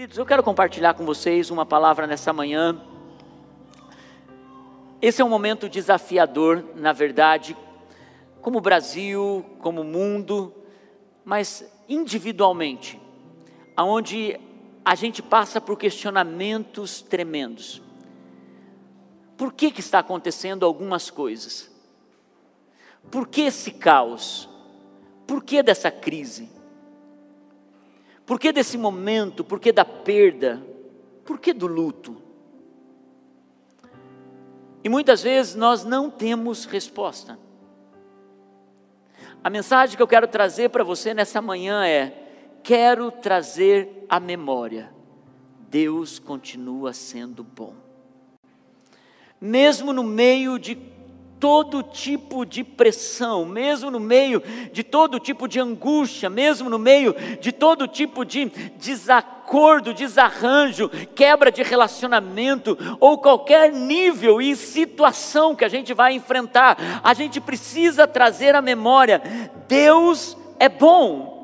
Queridos, eu quero compartilhar com vocês uma palavra nessa manhã. Esse é um momento desafiador, na verdade, como Brasil, como mundo, mas individualmente, aonde a gente passa por questionamentos tremendos. Por que, que está acontecendo algumas coisas? Por que esse caos? Por que dessa crise? Por que desse momento? Por que da perda? Por que do luto? E muitas vezes nós não temos resposta. A mensagem que eu quero trazer para você nessa manhã é: quero trazer a memória, Deus continua sendo bom. Mesmo no meio de todo tipo de pressão, mesmo no meio de todo tipo de angústia, mesmo no meio de todo tipo de desacordo, desarranjo, quebra de relacionamento ou qualquer nível e situação que a gente vai enfrentar, a gente precisa trazer à memória: Deus é bom.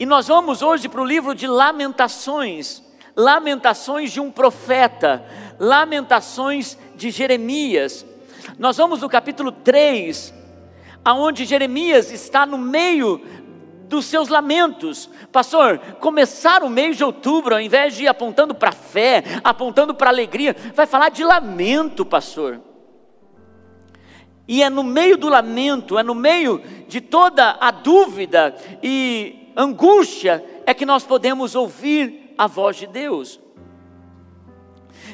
E nós vamos hoje para o livro de Lamentações, Lamentações de um profeta, Lamentações de Jeremias. Nós vamos no capítulo 3, aonde Jeremias está no meio dos seus lamentos. Pastor, começar o mês de outubro, ao invés de ir apontando para a fé, apontando para alegria, vai falar de lamento, pastor. E é no meio do lamento, é no meio de toda a dúvida e angústia, é que nós podemos ouvir a voz de Deus.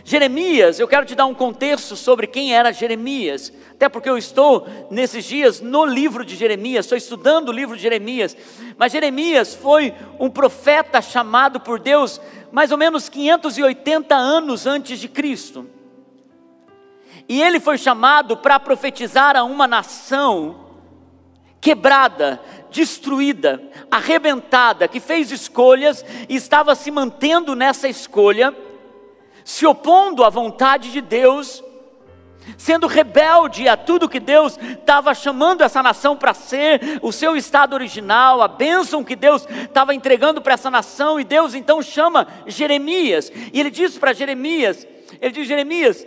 Jeremias, eu quero te dar um contexto sobre quem era Jeremias, até porque eu estou nesses dias no livro de Jeremias, estou estudando o livro de Jeremias, mas Jeremias foi um profeta chamado por Deus mais ou menos 580 anos antes de Cristo. E ele foi chamado para profetizar a uma nação quebrada, destruída, arrebentada, que fez escolhas e estava se mantendo nessa escolha se opondo à vontade de Deus, sendo rebelde a tudo que Deus estava chamando essa nação para ser, o seu estado original, a bênção que Deus estava entregando para essa nação, e Deus então chama Jeremias, e ele diz para Jeremias: ele diz, Jeremias,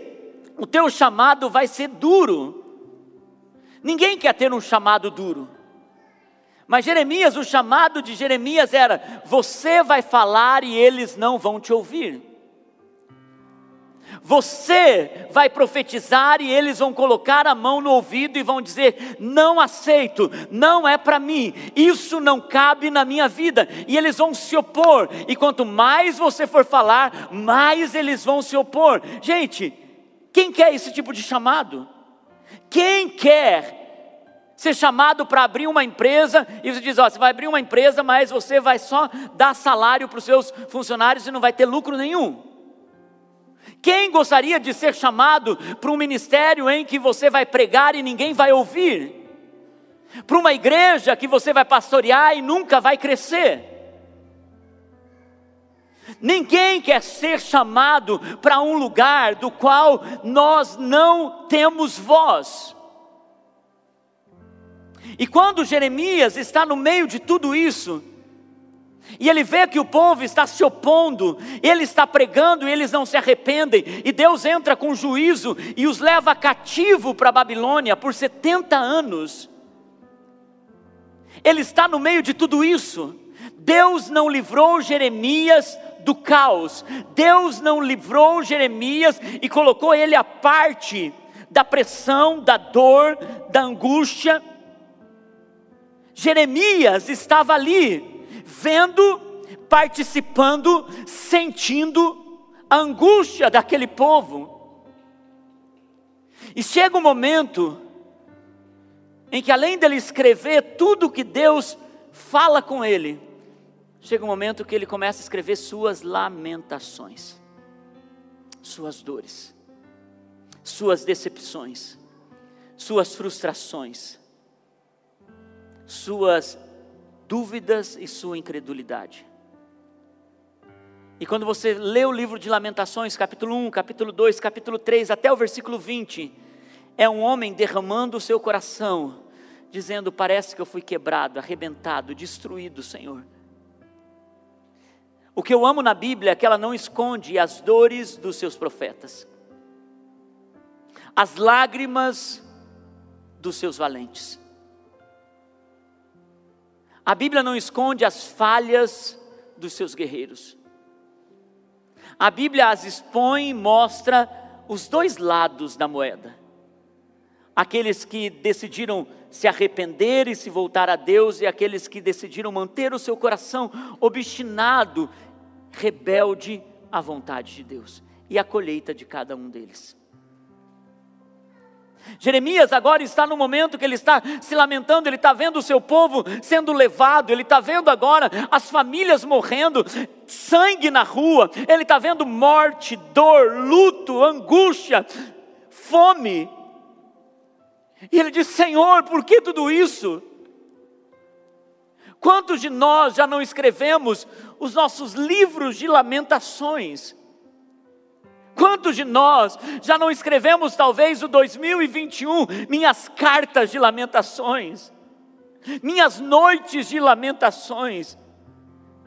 o teu chamado vai ser duro. Ninguém quer ter um chamado duro. Mas Jeremias, o chamado de Jeremias era: você vai falar e eles não vão te ouvir. Você vai profetizar e eles vão colocar a mão no ouvido e vão dizer: Não aceito, não é para mim, isso não cabe na minha vida. E eles vão se opor, e quanto mais você for falar, mais eles vão se opor. Gente, quem quer esse tipo de chamado? Quem quer ser chamado para abrir uma empresa e você diz: Ó, você vai abrir uma empresa, mas você vai só dar salário para os seus funcionários e não vai ter lucro nenhum? Quem gostaria de ser chamado para um ministério em que você vai pregar e ninguém vai ouvir? Para uma igreja que você vai pastorear e nunca vai crescer? Ninguém quer ser chamado para um lugar do qual nós não temos voz. E quando Jeremias está no meio de tudo isso, e ele vê que o povo está se opondo, ele está pregando e eles não se arrependem, e Deus entra com juízo e os leva cativo para a Babilônia por 70 anos. Ele está no meio de tudo isso. Deus não livrou Jeremias do caos, Deus não livrou Jeremias e colocou ele à parte da pressão, da dor, da angústia. Jeremias estava ali, vendo, participando, sentindo a angústia daquele povo. E chega um momento em que, além dele escrever tudo que Deus fala com ele, chega um momento que ele começa a escrever suas lamentações, suas dores, suas decepções, suas frustrações, suas dúvidas e sua incredulidade. E quando você lê o livro de Lamentações, capítulo 1, capítulo 2, capítulo 3, até o versículo 20, é um homem derramando o seu coração, dizendo: Parece que eu fui quebrado, arrebentado, destruído, Senhor. O que eu amo na Bíblia é que ela não esconde as dores dos seus profetas, as lágrimas dos seus valentes. A Bíblia não esconde as falhas dos seus guerreiros. A Bíblia as expõe e mostra os dois lados da moeda. Aqueles que decidiram se arrepender e se voltar a Deus, e aqueles que decidiram manter o seu coração obstinado, rebelde à vontade de Deus, e a colheita de cada um deles. Jeremias agora está no momento que ele está se lamentando, ele está vendo o seu povo sendo levado, ele está vendo agora as famílias morrendo, sangue na rua, ele está vendo morte, dor, luto, angústia, fome. E ele diz: Senhor, por que tudo isso? Quantos de nós já não escrevemos os nossos livros de lamentações? Quantos de nós já não escrevemos, talvez, o 2021, minhas cartas de lamentações, minhas noites de lamentações?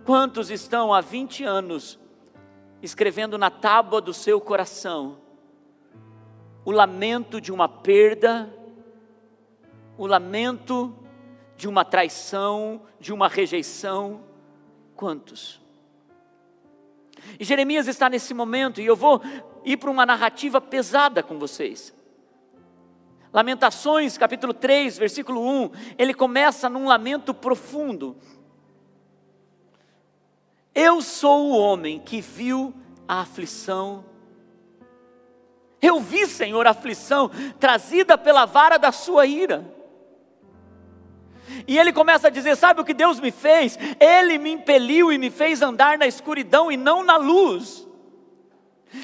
Quantos estão há 20 anos escrevendo na tábua do seu coração o lamento de uma perda, o lamento de uma traição, de uma rejeição? Quantos? E Jeremias está nesse momento, e eu vou ir para uma narrativa pesada com vocês. Lamentações, capítulo 3, versículo 1, ele começa num lamento profundo. Eu sou o homem que viu a aflição. Eu vi, Senhor, a aflição trazida pela vara da sua ira. E ele começa a dizer: Sabe o que Deus me fez? Ele me impeliu e me fez andar na escuridão e não na luz.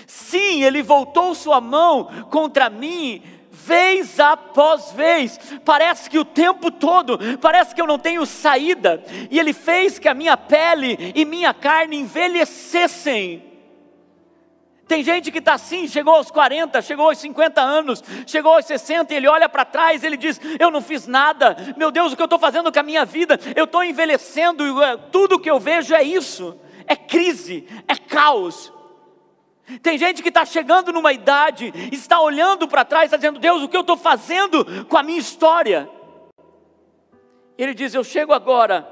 Sim, ele voltou sua mão contra mim, vez após vez. Parece que o tempo todo, parece que eu não tenho saída. E ele fez que a minha pele e minha carne envelhecessem. Tem gente que está assim, chegou aos 40, chegou aos 50 anos, chegou aos 60, e ele olha para trás, ele diz: Eu não fiz nada, meu Deus, o que eu estou fazendo com a minha vida? Eu estou envelhecendo, eh, tudo que eu vejo é isso: é crise, é caos. Tem gente que está chegando numa idade, está olhando para trás, está dizendo: Deus, o que eu estou fazendo com a minha história? Ele diz: Eu chego agora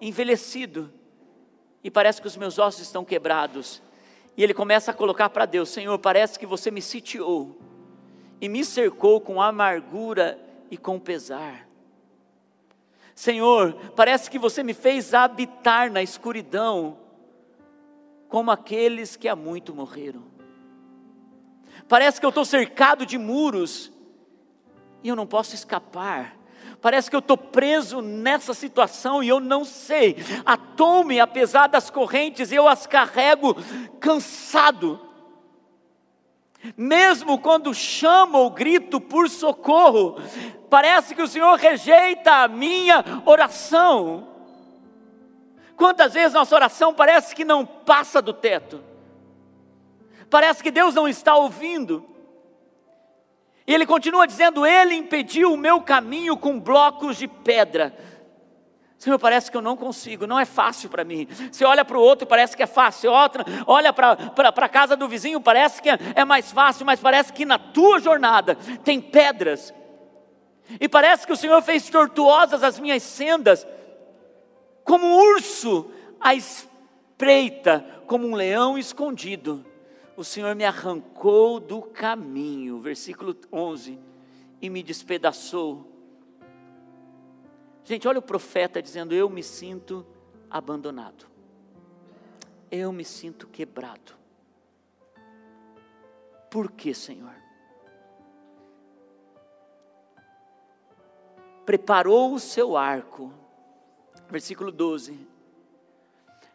envelhecido, e parece que os meus ossos estão quebrados e ele começa a colocar para Deus: Senhor, parece que você me sitiou e me cercou com amargura e com pesar. Senhor, parece que você me fez habitar na escuridão, como aqueles que há muito morreram. Parece que eu estou cercado de muros e eu não posso escapar. Parece que eu estou preso nessa situação e eu não sei. Atou-me apesar das correntes, eu as carrego cansado. Mesmo quando chamo ou grito por socorro, parece que o Senhor rejeita a minha oração. Quantas vezes nossa oração parece que não passa do teto, parece que Deus não está ouvindo. E ele continua dizendo: Ele impediu o meu caminho com blocos de pedra. Senhor, parece que eu não consigo, não é fácil para mim. Você olha para o outro, parece que é fácil. Outra, olha para a casa do vizinho, parece que é, é mais fácil, mas parece que na tua jornada tem pedras. E parece que o Senhor fez tortuosas as minhas sendas, como um urso à espreita, como um leão escondido o Senhor me arrancou do caminho, versículo 11, e me despedaçou. Gente, olha o profeta dizendo: Eu me sinto abandonado, eu me sinto quebrado. Por que, Senhor? Preparou o seu arco, versículo 12.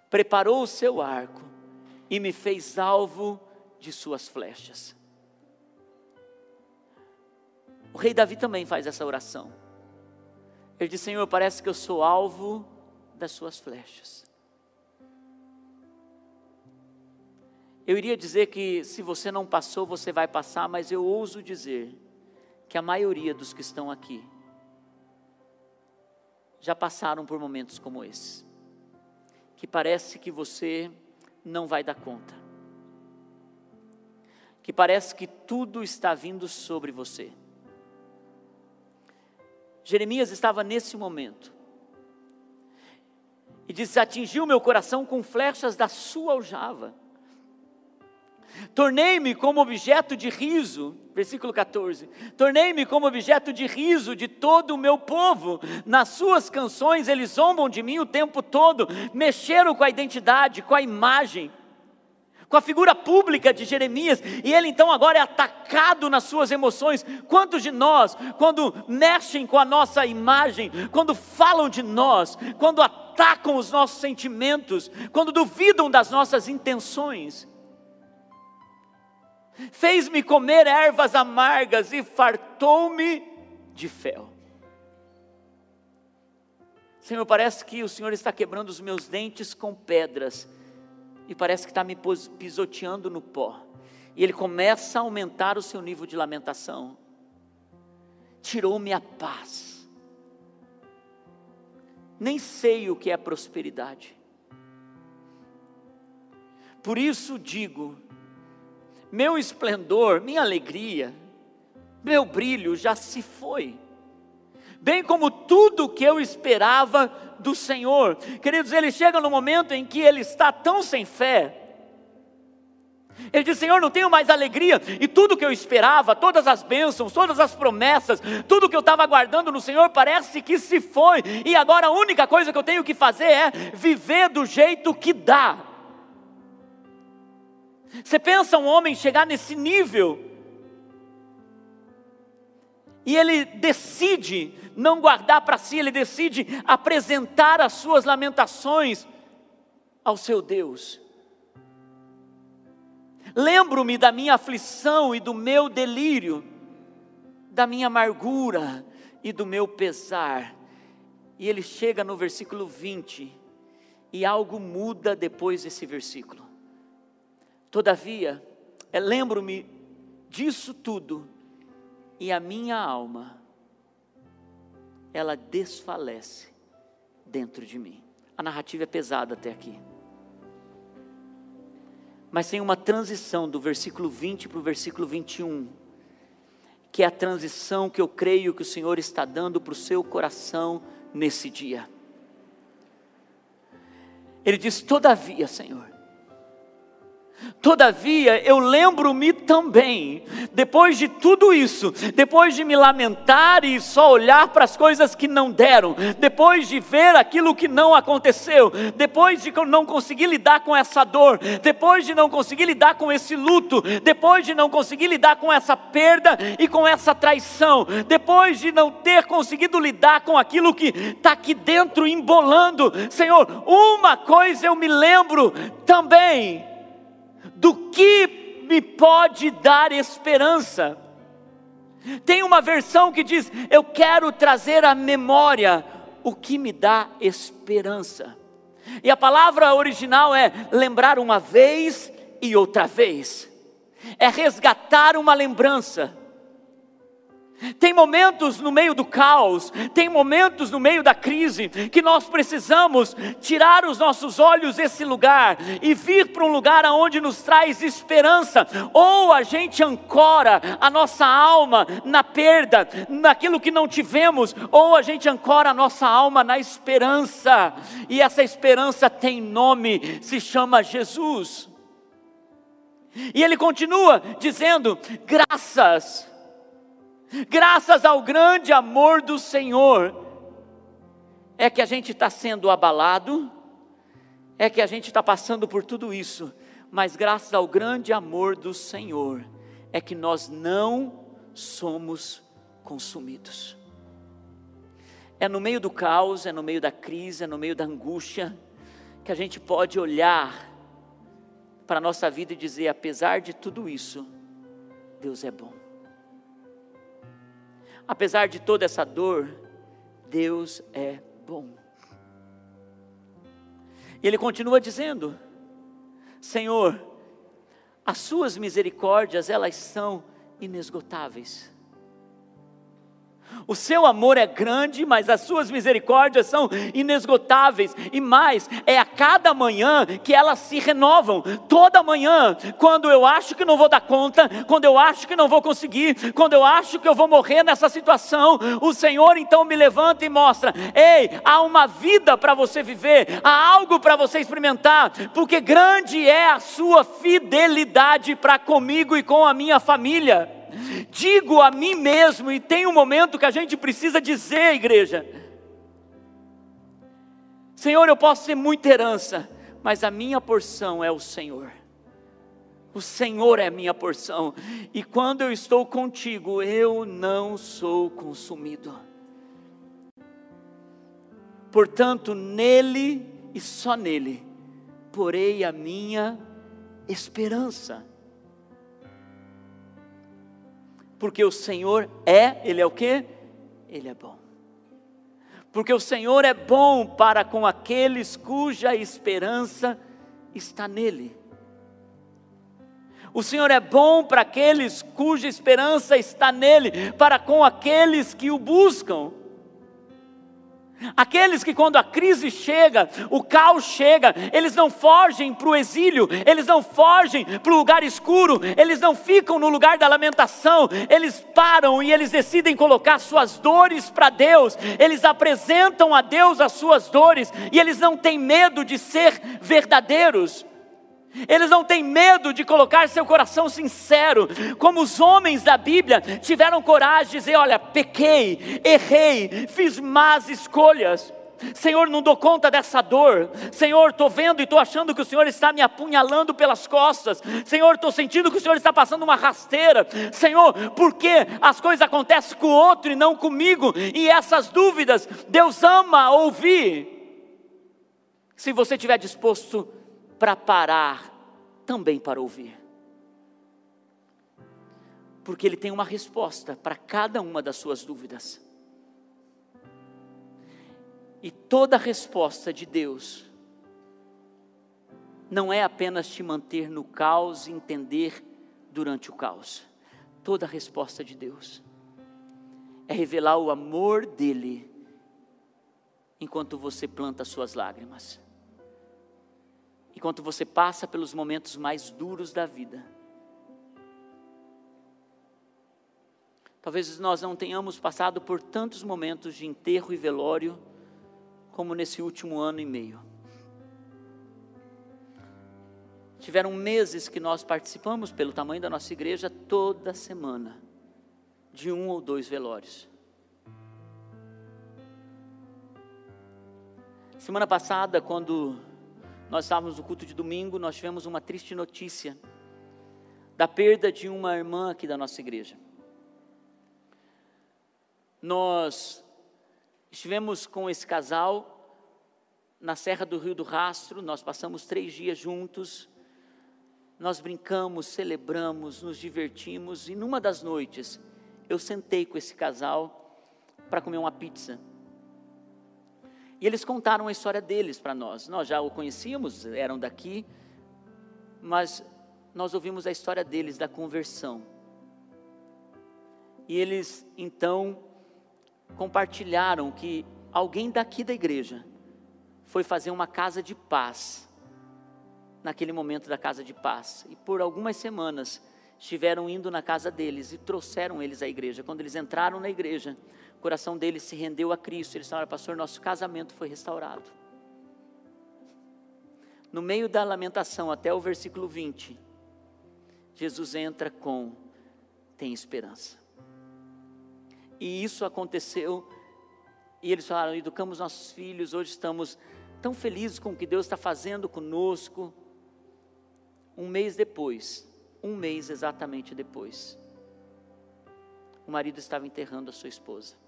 Preparou o seu arco e me fez alvo de suas flechas. O rei Davi também faz essa oração. Ele diz: Senhor, parece que eu sou alvo das suas flechas. Eu iria dizer que se você não passou, você vai passar, mas eu ouso dizer que a maioria dos que estão aqui já passaram por momentos como esse. Que parece que você não vai dar conta. Que parece que tudo está vindo sobre você. Jeremias estava nesse momento. E diz: Atingiu meu coração com flechas da sua aljava. Tornei-me como objeto de riso, versículo 14. Tornei-me como objeto de riso de todo o meu povo. Nas suas canções eles zombam de mim o tempo todo, mexeram com a identidade, com a imagem, com a figura pública de Jeremias, e ele então agora é atacado nas suas emoções. Quantos de nós, quando mexem com a nossa imagem, quando falam de nós, quando atacam os nossos sentimentos, quando duvidam das nossas intenções, fez-me comer ervas amargas e fartou-me de fel. Senhor, parece que o Senhor está quebrando os meus dentes com pedras, e parece que está me pisoteando no pó, e Ele começa a aumentar o seu nível de lamentação. Tirou-me a paz, nem sei o que é prosperidade, por isso digo, meu esplendor, minha alegria, meu brilho já se foi, bem como tudo que eu esperava do Senhor. Queridos, ele chega no momento em que ele está tão sem fé. Ele diz: Senhor, não tenho mais alegria, e tudo que eu esperava, todas as bênçãos, todas as promessas, tudo que eu estava aguardando no Senhor parece que se foi, e agora a única coisa que eu tenho que fazer é viver do jeito que dá. Você pensa um homem chegar nesse nível e ele decide não guardar para si, ele decide apresentar as suas lamentações ao seu Deus. Lembro-me da minha aflição e do meu delírio, da minha amargura e do meu pesar. E ele chega no versículo 20, e algo muda depois desse versículo. Todavia, é, lembro-me disso tudo, e a minha alma, ela desfalece dentro de mim. A narrativa é pesada até aqui. Mas tem uma transição do versículo 20 para o versículo 21, que é a transição que eu creio que o Senhor está dando para o seu coração nesse dia. Ele diz: Todavia, Senhor, Todavia, eu lembro-me também, depois de tudo isso, depois de me lamentar e só olhar para as coisas que não deram, depois de ver aquilo que não aconteceu, depois de não conseguir lidar com essa dor, depois de não conseguir lidar com esse luto, depois de não conseguir lidar com essa perda e com essa traição, depois de não ter conseguido lidar com aquilo que está aqui dentro embolando, Senhor, uma coisa eu me lembro também do que me pode dar esperança. Tem uma versão que diz: Eu quero trazer à memória o que me dá esperança. E a palavra original é lembrar uma vez e outra vez, é resgatar uma lembrança. Tem momentos no meio do caos, tem momentos no meio da crise que nós precisamos tirar os nossos olhos desse lugar e vir para um lugar aonde nos traz esperança. Ou a gente ancora a nossa alma na perda, naquilo que não tivemos, ou a gente ancora a nossa alma na esperança. E essa esperança tem nome, se chama Jesus. E ele continua dizendo: graças graças ao grande amor do Senhor, é que a gente está sendo abalado, é que a gente está passando por tudo isso, mas graças ao grande amor do Senhor, é que nós não somos consumidos. É no meio do caos, é no meio da crise, é no meio da angústia, que a gente pode olhar para a nossa vida e dizer: apesar de tudo isso, Deus é bom. Apesar de toda essa dor, Deus é bom. E ele continua dizendo: Senhor, as suas misericórdias, elas são inesgotáveis. O seu amor é grande, mas as suas misericórdias são inesgotáveis. E mais, é a cada manhã que elas se renovam. Toda manhã, quando eu acho que não vou dar conta, quando eu acho que não vou conseguir, quando eu acho que eu vou morrer nessa situação, o Senhor então me levanta e mostra: ei, há uma vida para você viver, há algo para você experimentar, porque grande é a sua fidelidade para comigo e com a minha família digo a mim mesmo, e tem um momento que a gente precisa dizer, igreja: Senhor, eu posso ser muita herança, mas a minha porção é o Senhor. O Senhor é a minha porção, e quando eu estou contigo, eu não sou consumido. Portanto, nele e só nele porei a minha esperança. Porque o Senhor é, Ele é o que? Ele é bom. Porque o Senhor é bom para com aqueles cuja esperança está nele. O Senhor é bom para aqueles cuja esperança está nele, para com aqueles que o buscam. Aqueles que, quando a crise chega, o caos chega, eles não fogem para o exílio, eles não fogem para o lugar escuro, eles não ficam no lugar da lamentação, eles param e eles decidem colocar suas dores para Deus, eles apresentam a Deus as suas dores e eles não têm medo de ser verdadeiros. Eles não têm medo de colocar seu coração sincero, como os homens da Bíblia tiveram coragem de dizer: Olha, pequei, errei, fiz más escolhas. Senhor, não dou conta dessa dor. Senhor, estou vendo e estou achando que o Senhor está me apunhalando pelas costas. Senhor, estou sentindo que o Senhor está passando uma rasteira. Senhor, por que as coisas acontecem com o outro e não comigo? E essas dúvidas, Deus ama ouvir. Se você estiver disposto para parar, também para ouvir. Porque Ele tem uma resposta para cada uma das suas dúvidas. E toda resposta de Deus não é apenas te manter no caos e entender durante o caos. Toda resposta de Deus é revelar o amor dele enquanto você planta suas lágrimas enquanto você passa pelos momentos mais duros da vida. Talvez nós não tenhamos passado por tantos momentos de enterro e velório como nesse último ano e meio. Tiveram meses que nós participamos, pelo tamanho da nossa igreja, toda semana, de um ou dois velórios. Semana passada, quando nós estávamos no culto de domingo, nós tivemos uma triste notícia da perda de uma irmã aqui da nossa igreja. Nós estivemos com esse casal na Serra do Rio do Rastro, nós passamos três dias juntos, nós brincamos, celebramos, nos divertimos, e numa das noites eu sentei com esse casal para comer uma pizza. E eles contaram a história deles para nós. Nós já o conhecíamos, eram daqui, mas nós ouvimos a história deles, da conversão. E eles então compartilharam que alguém daqui da igreja foi fazer uma casa de paz, naquele momento da casa de paz. E por algumas semanas estiveram indo na casa deles e trouxeram eles à igreja. Quando eles entraram na igreja, o coração deles se rendeu a Cristo. Eles falaram, pastor, nosso casamento foi restaurado. No meio da lamentação, até o versículo 20, Jesus entra com: tem esperança. E isso aconteceu, e eles falaram: educamos nossos filhos, hoje estamos tão felizes com o que Deus está fazendo conosco. Um mês depois, um mês exatamente depois, o marido estava enterrando a sua esposa.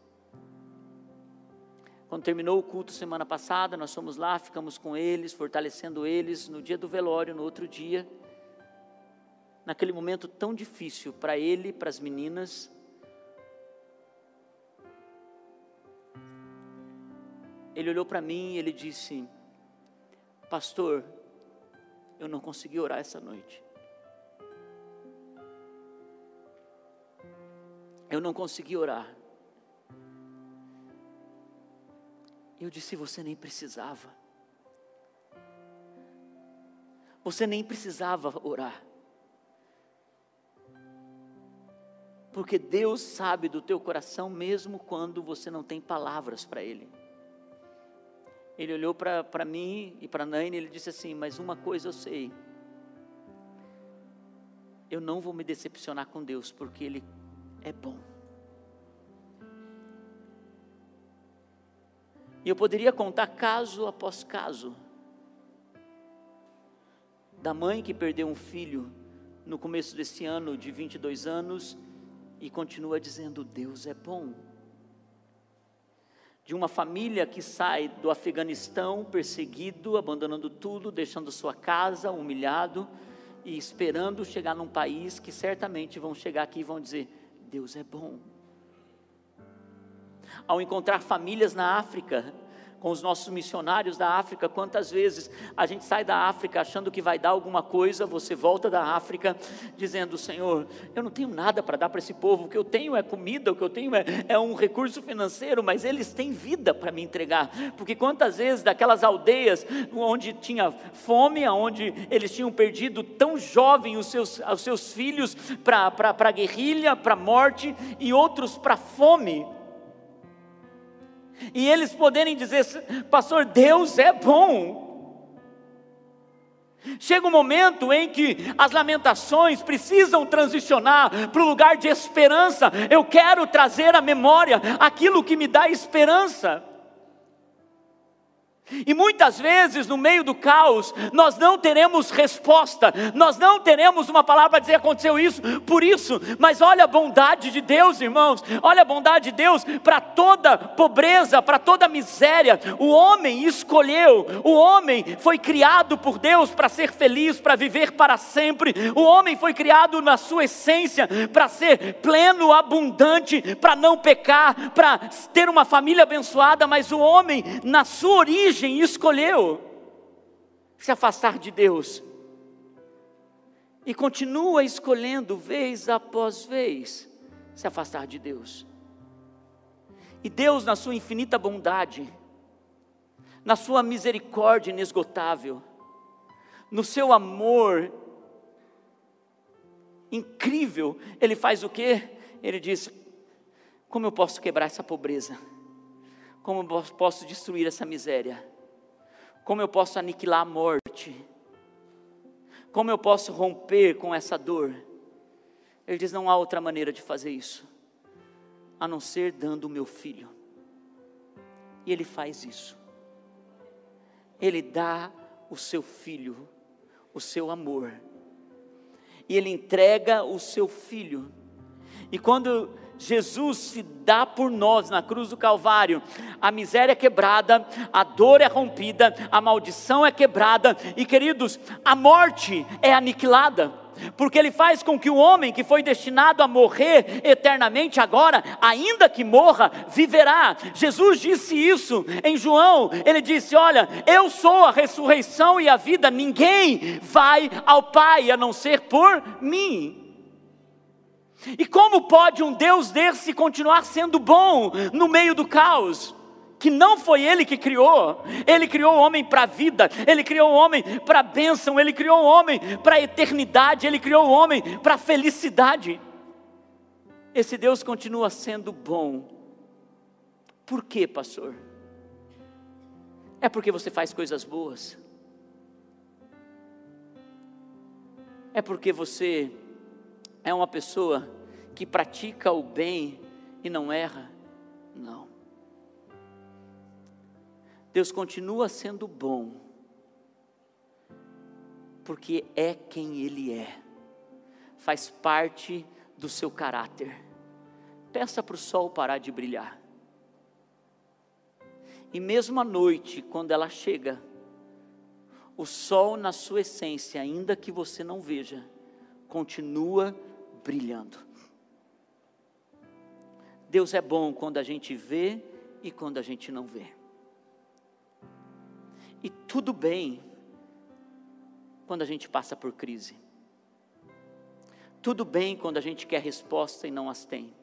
Quando terminou o culto semana passada, nós fomos lá, ficamos com eles, fortalecendo eles no dia do velório, no outro dia. Naquele momento tão difícil para ele, para as meninas. Ele olhou para mim e ele disse: Pastor, eu não consegui orar essa noite. Eu não consegui orar. Eu disse: Você nem precisava. Você nem precisava orar. Porque Deus sabe do teu coração mesmo quando você não tem palavras para Ele. Ele olhou para mim e para Naine e ele disse assim: Mas uma coisa eu sei. Eu não vou me decepcionar com Deus, porque Ele é bom. E eu poderia contar caso após caso da mãe que perdeu um filho no começo desse ano, de 22 anos, e continua dizendo: Deus é bom. De uma família que sai do Afeganistão perseguido, abandonando tudo, deixando sua casa, humilhado e esperando chegar num país que certamente vão chegar aqui e vão dizer: Deus é bom. Ao encontrar famílias na África, com os nossos missionários da África, quantas vezes a gente sai da África achando que vai dar alguma coisa, você volta da África dizendo: Senhor, eu não tenho nada para dar para esse povo, o que eu tenho é comida, o que eu tenho é, é um recurso financeiro, mas eles têm vida para me entregar, porque quantas vezes daquelas aldeias onde tinha fome, onde eles tinham perdido tão jovem os seus, os seus filhos para a guerrilha, para a morte, e outros para fome, e eles poderem dizer, pastor, Deus é bom. Chega um momento em que as lamentações precisam transicionar para o lugar de esperança. Eu quero trazer à memória aquilo que me dá esperança. E muitas vezes, no meio do caos, nós não teremos resposta, nós não teremos uma palavra para dizer aconteceu isso, por isso, mas olha a bondade de Deus, irmãos, olha a bondade de Deus para toda pobreza, para toda miséria. O homem escolheu, o homem foi criado por Deus para ser feliz, para viver para sempre. O homem foi criado na sua essência para ser pleno, abundante, para não pecar, para ter uma família abençoada, mas o homem, na sua origem, escolheu se afastar de Deus e continua escolhendo vez após vez se afastar de Deus. E Deus, na sua infinita bondade, na sua misericórdia inesgotável, no seu amor incrível, ele faz o quê? Ele diz: Como eu posso quebrar essa pobreza? Como eu posso destruir essa miséria? Como eu posso aniquilar a morte? Como eu posso romper com essa dor? Ele diz: não há outra maneira de fazer isso, a não ser dando o meu filho. E ele faz isso. Ele dá o seu filho, o seu amor. E ele entrega o seu filho. E quando Jesus se dá por nós na cruz do Calvário. A miséria é quebrada, a dor é rompida, a maldição é quebrada, e queridos, a morte é aniquilada. Porque ele faz com que o homem que foi destinado a morrer eternamente agora, ainda que morra, viverá. Jesus disse isso em João. Ele disse: Olha, eu sou a ressurreição e a vida. Ninguém vai ao Pai a não ser por mim. E como pode um Deus desse continuar sendo bom no meio do caos? Que não foi Ele que criou, Ele criou o homem para a vida, Ele criou o homem para a bênção, Ele criou o homem para a eternidade, Ele criou o homem para a felicidade. Esse Deus continua sendo bom. Por quê, pastor? É porque você faz coisas boas? É porque você é uma pessoa que pratica o bem e não erra? Não. Deus continua sendo bom, porque é quem Ele é, faz parte do seu caráter. Peça para o sol parar de brilhar. E mesmo à noite, quando ela chega, o sol, na sua essência, ainda que você não veja, continua brilhando. Deus é bom quando a gente vê e quando a gente não vê. E tudo bem quando a gente passa por crise. Tudo bem quando a gente quer resposta e não as tem.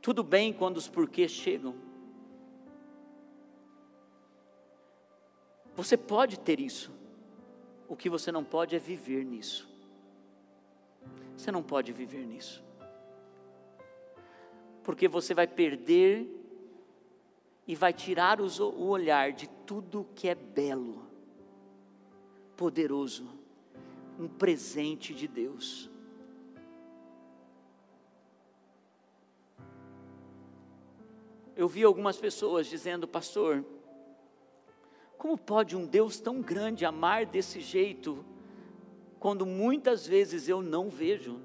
Tudo bem quando os porquês chegam. Você pode ter isso. O que você não pode é viver nisso. Você não pode viver nisso. Porque você vai perder e vai tirar o olhar de tudo que é belo, poderoso, um presente de Deus. Eu vi algumas pessoas dizendo, pastor, como pode um Deus tão grande amar desse jeito, quando muitas vezes eu não vejo?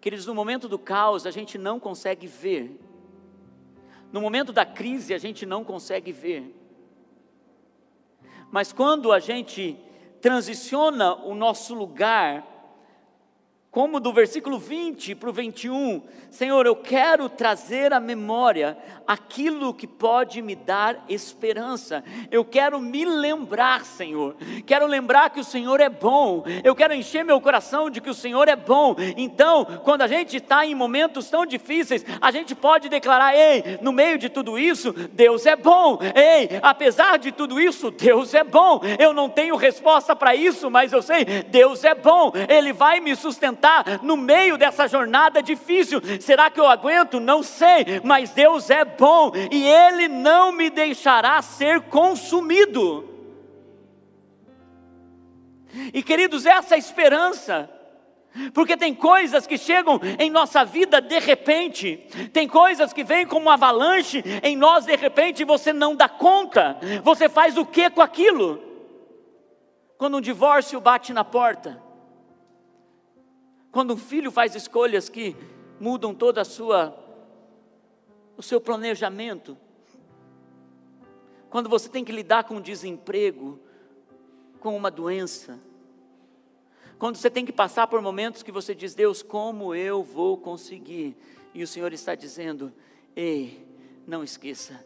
Queridos, no momento do caos a gente não consegue ver, no momento da crise a gente não consegue ver, mas quando a gente transiciona o nosso lugar como do versículo 20 para o 21, Senhor, eu quero trazer à memória aquilo que pode me dar esperança. Eu quero me lembrar, Senhor. Quero lembrar que o Senhor é bom. Eu quero encher meu coração de que o Senhor é bom. Então, quando a gente está em momentos tão difíceis, a gente pode declarar: ei, no meio de tudo isso, Deus é bom. Ei, apesar de tudo isso, Deus é bom. Eu não tenho resposta para isso, mas eu sei, Deus é bom. Ele vai me sustentar no meio dessa jornada difícil. Será que eu aguento? Não sei, mas Deus é bom e Ele não me deixará ser consumido. E queridos, essa é esperança. Porque tem coisas que chegam em nossa vida de repente, tem coisas que vêm como uma avalanche em nós de repente e você não dá conta. Você faz o que com aquilo? Quando um divórcio bate na porta, quando um filho faz escolhas que mudam toda a sua o seu planejamento. Quando você tem que lidar com desemprego, com uma doença. Quando você tem que passar por momentos que você diz: "Deus, como eu vou conseguir?" E o Senhor está dizendo: "Ei, não esqueça,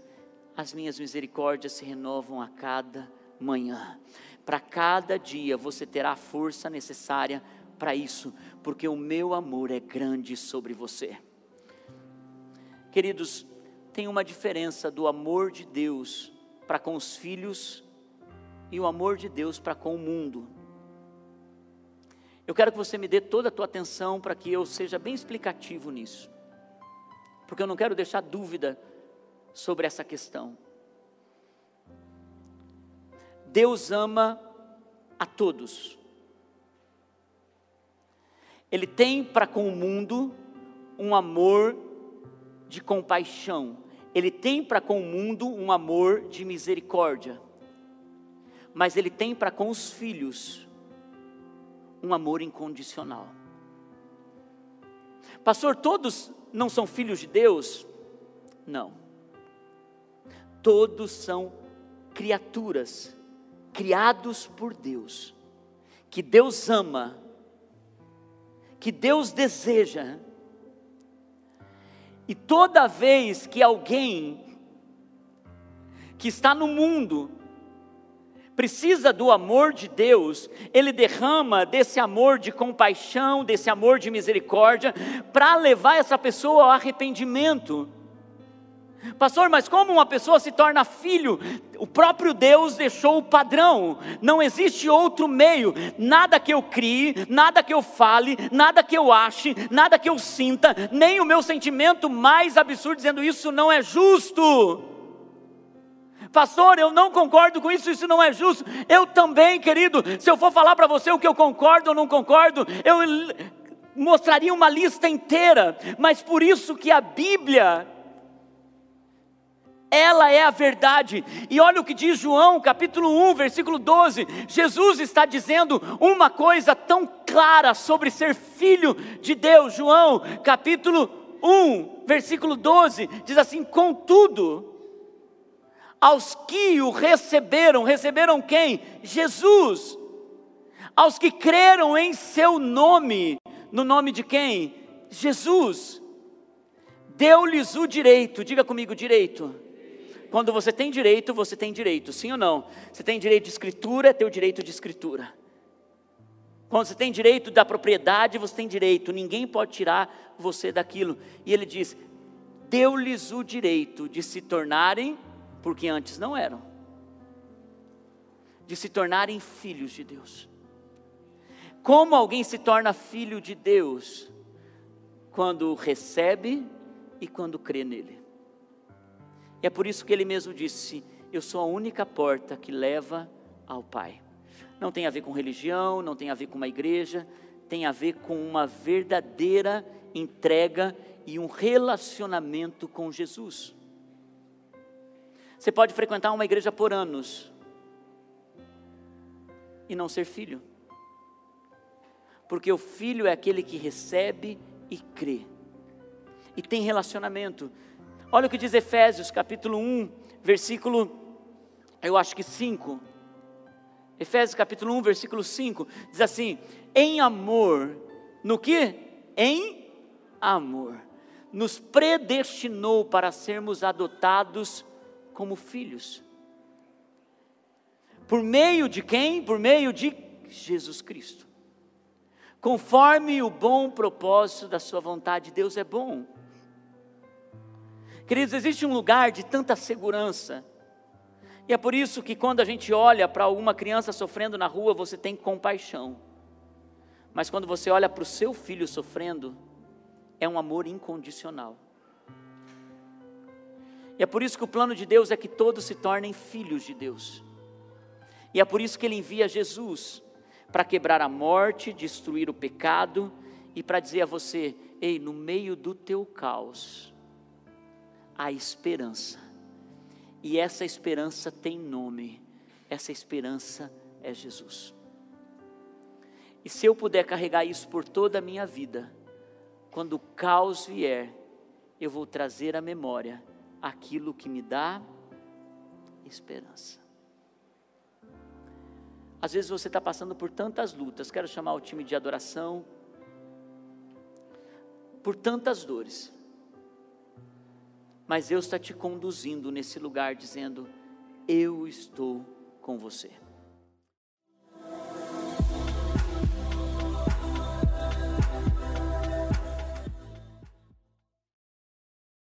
as minhas misericórdias se renovam a cada manhã. Para cada dia você terá a força necessária para isso, porque o meu amor é grande sobre você. Queridos, tem uma diferença do amor de Deus para com os filhos e o amor de Deus para com o mundo. Eu quero que você me dê toda a tua atenção para que eu seja bem explicativo nisso, porque eu não quero deixar dúvida sobre essa questão. Deus ama a todos. Ele tem para com o mundo um amor de compaixão. Ele tem para com o mundo um amor de misericórdia. Mas ele tem para com os filhos um amor incondicional. Pastor, todos não são filhos de Deus? Não. Todos são criaturas criados por Deus, que Deus ama que Deus deseja. E toda vez que alguém que está no mundo precisa do amor de Deus, ele derrama desse amor de compaixão, desse amor de misericórdia, para levar essa pessoa ao arrependimento. Pastor, mas como uma pessoa se torna filho? O próprio Deus deixou o padrão, não existe outro meio. Nada que eu crie, nada que eu fale, nada que eu ache, nada que eu sinta, nem o meu sentimento mais absurdo dizendo isso não é justo. Pastor, eu não concordo com isso, isso não é justo. Eu também, querido, se eu for falar para você o que eu concordo ou não concordo, eu mostraria uma lista inteira, mas por isso que a Bíblia ela é a verdade. E olha o que diz João, capítulo 1, versículo 12. Jesus está dizendo uma coisa tão clara sobre ser filho de Deus. João, capítulo 1, versículo 12, diz assim: Contudo, aos que o receberam, receberam quem? Jesus. Aos que creram em seu nome, no nome de quem? Jesus. Deu-lhes o direito, diga comigo, direito quando você tem direito, você tem direito, sim ou não? Você tem direito de escritura, é teu direito de escritura. Quando você tem direito da propriedade, você tem direito, ninguém pode tirar você daquilo. E ele diz: deu-lhes o direito de se tornarem porque antes não eram, de se tornarem filhos de Deus. Como alguém se torna filho de Deus? Quando recebe e quando crê nele. E é por isso que ele mesmo disse: Eu sou a única porta que leva ao Pai. Não tem a ver com religião, não tem a ver com uma igreja, tem a ver com uma verdadeira entrega e um relacionamento com Jesus. Você pode frequentar uma igreja por anos e não ser filho, porque o filho é aquele que recebe e crê, e tem relacionamento. Olha o que diz Efésios capítulo 1, versículo, eu acho que 5. Efésios capítulo 1, versículo 5, diz assim: em amor, no que? Em amor, nos predestinou para sermos adotados como filhos. Por meio de quem? Por meio de Jesus Cristo. Conforme o bom propósito da Sua vontade, Deus é bom. Queridos, existe um lugar de tanta segurança, e é por isso que quando a gente olha para uma criança sofrendo na rua, você tem compaixão. Mas quando você olha para o seu filho sofrendo, é um amor incondicional. E é por isso que o plano de Deus é que todos se tornem filhos de Deus. E é por isso que ele envia Jesus para quebrar a morte, destruir o pecado e para dizer a você: ei, no meio do teu caos, há esperança. E essa esperança tem nome, essa esperança é Jesus. E se eu puder carregar isso por toda a minha vida, quando o caos vier, eu vou trazer à memória aquilo que me dá esperança. Às vezes você está passando por tantas lutas, quero chamar o time de adoração, por tantas dores, mas Deus está te conduzindo nesse lugar, dizendo: Eu estou com você.